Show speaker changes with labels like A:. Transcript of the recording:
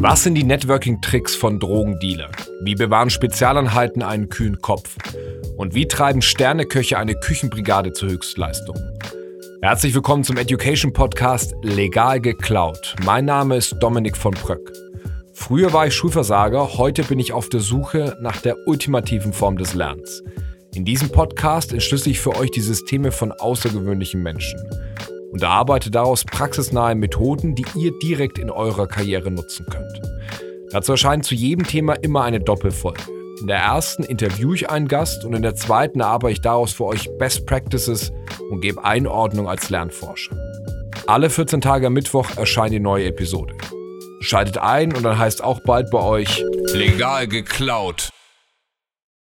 A: Was sind die Networking-Tricks von Drogendealern? Wie bewahren Spezialanheiten einen kühlen Kopf? Und wie treiben Sterneköche eine Küchenbrigade zur Höchstleistung? Herzlich willkommen zum Education Podcast Legal geklaut. Mein Name ist Dominik von Pröck. Früher war ich Schulversager, heute bin ich auf der Suche nach der ultimativen Form des Lernens. In diesem Podcast entschlüssel ich für euch die Systeme von außergewöhnlichen Menschen und erarbeite daraus praxisnahe Methoden, die ihr direkt in eurer Karriere nutzen könnt. Dazu erscheint zu jedem Thema immer eine Doppelfolge. In der ersten interviewe ich einen Gast und in der zweiten erarbeite ich daraus für euch Best Practices und gebe Einordnung als Lernforscher. Alle 14 Tage am Mittwoch erscheint die neue Episode. Schaltet ein und dann heißt auch bald bei euch Legal geklaut.